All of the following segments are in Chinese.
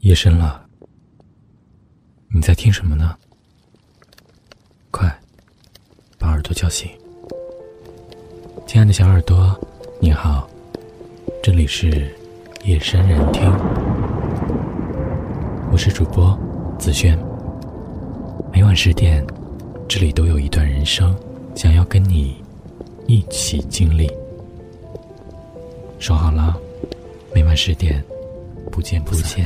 夜深了，你在听什么呢？快，把耳朵叫醒。亲爱的小耳朵，你好，这里是夜深人听，我是主播子轩。每晚十点，这里都有一段人生，想要跟你一起经历。说好了，每晚十点，不见不散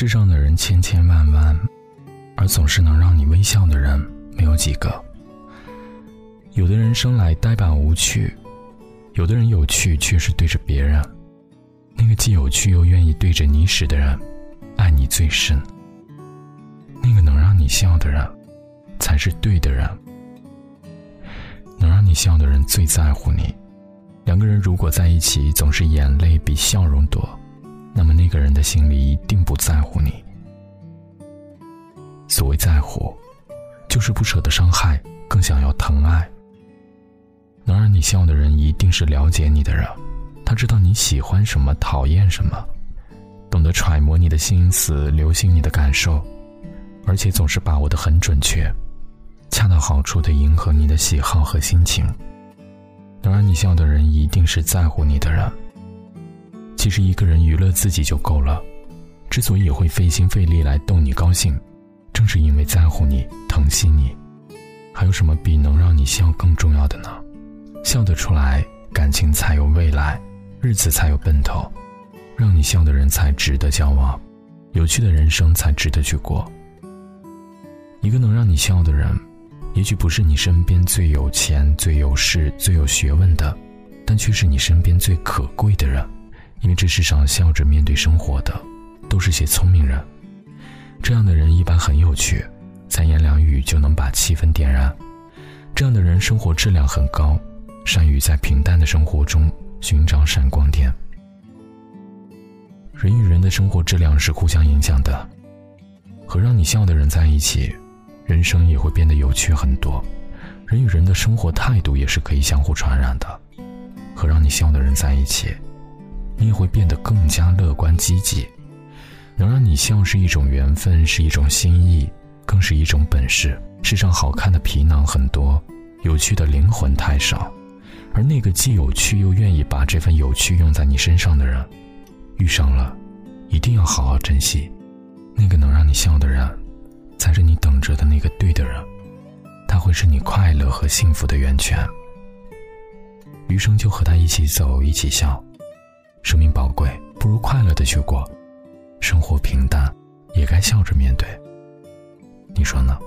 世上的人千千万万，而总是能让你微笑的人没有几个。有的人生来呆板无趣，有的人有趣却是对着别人。那个既有趣又愿意对着你使的人，爱你最深。那个能让你笑的人，才是对的人。能让你笑的人最在乎你。两个人如果在一起总是眼泪比笑容多。那么那个人的心里一定不在乎你。所谓在乎，就是不舍得伤害，更想要疼爱。能让你笑的人，一定是了解你的人，他知道你喜欢什么，讨厌什么，懂得揣摩你的心思，留心你的感受，而且总是把握的很准确，恰到好处的迎合你的喜好和心情。能让你笑的人，一定是在乎你的人。其实一个人娱乐自己就够了，之所以会费心费力来逗你高兴，正是因为在乎你、疼惜你。还有什么比能让你笑更重要的呢？笑得出来，感情才有未来，日子才有奔头，让你笑的人才值得交往，有趣的人生才值得去过。一个能让你笑的人，也许不是你身边最有钱、最有势、最有学问的，但却是你身边最可贵的人。因为这世上笑着面对生活的，都是些聪明人。这样的人一般很有趣，三言两语就能把气氛点燃。这样的人生活质量很高，善于在平淡的生活中寻找闪光点。人与人的生活质量是互相影响的，和让你笑的人在一起，人生也会变得有趣很多。人与人的生活态度也是可以相互传染的，和让你笑的人在一起。你也会变得更加乐观积极，能让你笑是一种缘分，是一种心意，更是一种本事。世上好看的皮囊很多，有趣的灵魂太少，而那个既有趣又愿意把这份有趣用在你身上的人，遇上了，一定要好好珍惜。那个能让你笑的人，才是你等着的那个对的人，他会是你快乐和幸福的源泉。余生就和他一起走，一起笑。生命宝贵，不如快乐的去过。生活平淡，也该笑着面对。你说呢？